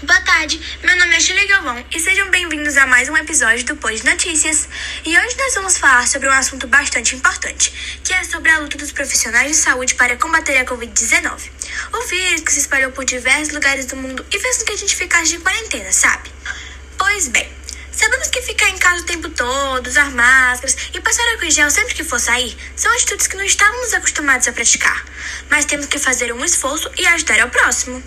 Boa tarde, meu nome é Julia Galvão e sejam bem-vindos a mais um episódio do Pós Notícias. E hoje nós vamos falar sobre um assunto bastante importante, que é sobre a luta dos profissionais de saúde para combater a Covid-19. O vírus que se espalhou por diversos lugares do mundo e fez com que a gente ficasse de quarentena, sabe? Pois bem, sabemos que ficar em casa o tempo todo, usar máscaras e passar álcool em gel sempre que for sair são atitudes que não estávamos acostumados a praticar, mas temos que fazer um esforço e ajudar ao próximo.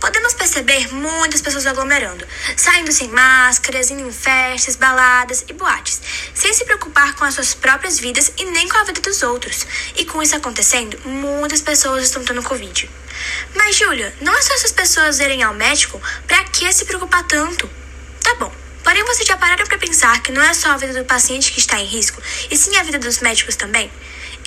Podemos perceber muitas pessoas aglomerando, saindo sem máscaras, indo em festas, baladas e boates, sem se preocupar com as suas próprias vidas e nem com a vida dos outros. E com isso acontecendo, muitas pessoas estão tendo Covid. Mas, Júlia, não é só essas pessoas irem ao médico? Pra que se preocupar tanto? Tá bom. Porém, vocês já pararam para pensar que não é só a vida do paciente que está em risco, e sim a vida dos médicos também?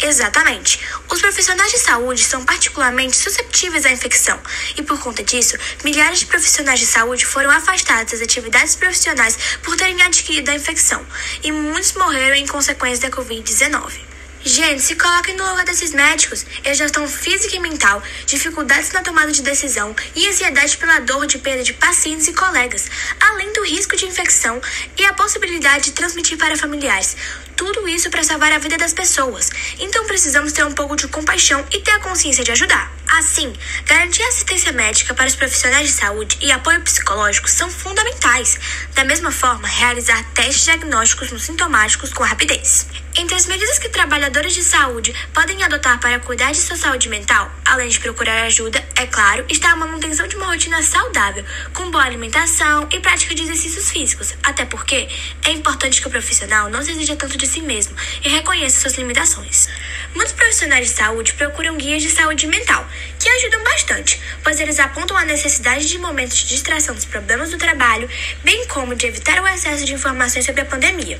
Exatamente. Os profissionais de saúde são particularmente susceptíveis à infecção e, por conta disso, milhares de profissionais de saúde foram afastados das atividades profissionais por terem adquirido a infecção e muitos morreram em consequência da Covid-19. Gente, se coloquem no lugar desses médicos. Eles já estão física e mental, dificuldades na tomada de decisão e ansiedade pela dor de perda de pacientes e colegas, além do risco de infecção e a possibilidade de transmitir para familiares. Tudo isso para salvar a vida das pessoas. Então precisamos ter um pouco de compaixão e ter a consciência de ajudar. Assim, garantir assistência médica para os profissionais de saúde e apoio psicológico são fundamentais. Da mesma forma, realizar testes diagnósticos nos sintomáticos com rapidez. Entre as medidas que trabalhadores de saúde podem adotar para cuidar de sua saúde mental, além de procurar ajuda, é claro, está a manutenção de uma rotina saudável, com boa alimentação e prática de exercícios físicos, até porque é importante que o profissional não se exija tanto de si mesmo e reconheça suas limitações. Muitos profissionais de saúde procuram guias de saúde mental, que ajudam bastante, pois eles apontam a necessidade de momentos de distração dos problemas do trabalho, bem como de evitar o excesso de informações sobre a pandemia.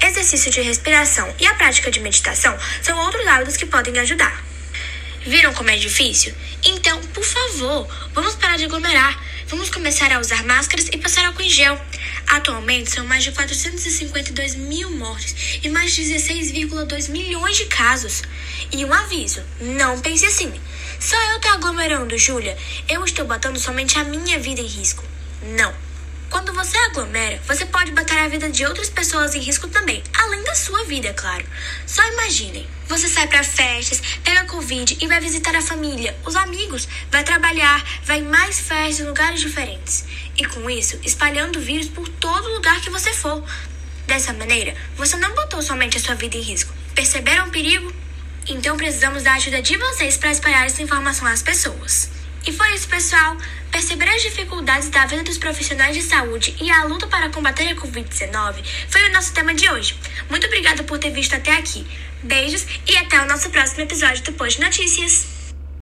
Exercício de respiração e a prática de meditação são outros hábitos que podem ajudar. Viram como é difícil? Então, por favor, vamos parar de aglomerar. Vamos começar a usar máscaras e passar álcool em gel. Atualmente, são mais de 452 mil mortes e mais de 16,2 milhões de casos. E um aviso: não pense assim. Só eu tô aglomerando, Júlia. Eu estou botando somente a minha vida em risco. Não. Quando você aglomera, você pode botar a vida de outras pessoas em risco também, além da sua vida, é claro. Só imaginem, você sai para festas, pega Covid e vai visitar a família, os amigos, vai trabalhar, vai em mais festas em lugares diferentes. E com isso, espalhando o vírus por todo lugar que você for. Dessa maneira, você não botou somente a sua vida em risco. Perceberam o perigo? Então precisamos da ajuda de vocês para espalhar essa informação às pessoas. E foi isso, pessoal. Perceber as dificuldades da vida dos profissionais de saúde e a luta para combater a Covid-19 foi o nosso tema de hoje. Muito obrigada por ter visto até aqui. Beijos e até o nosso próximo episódio do Post Notícias.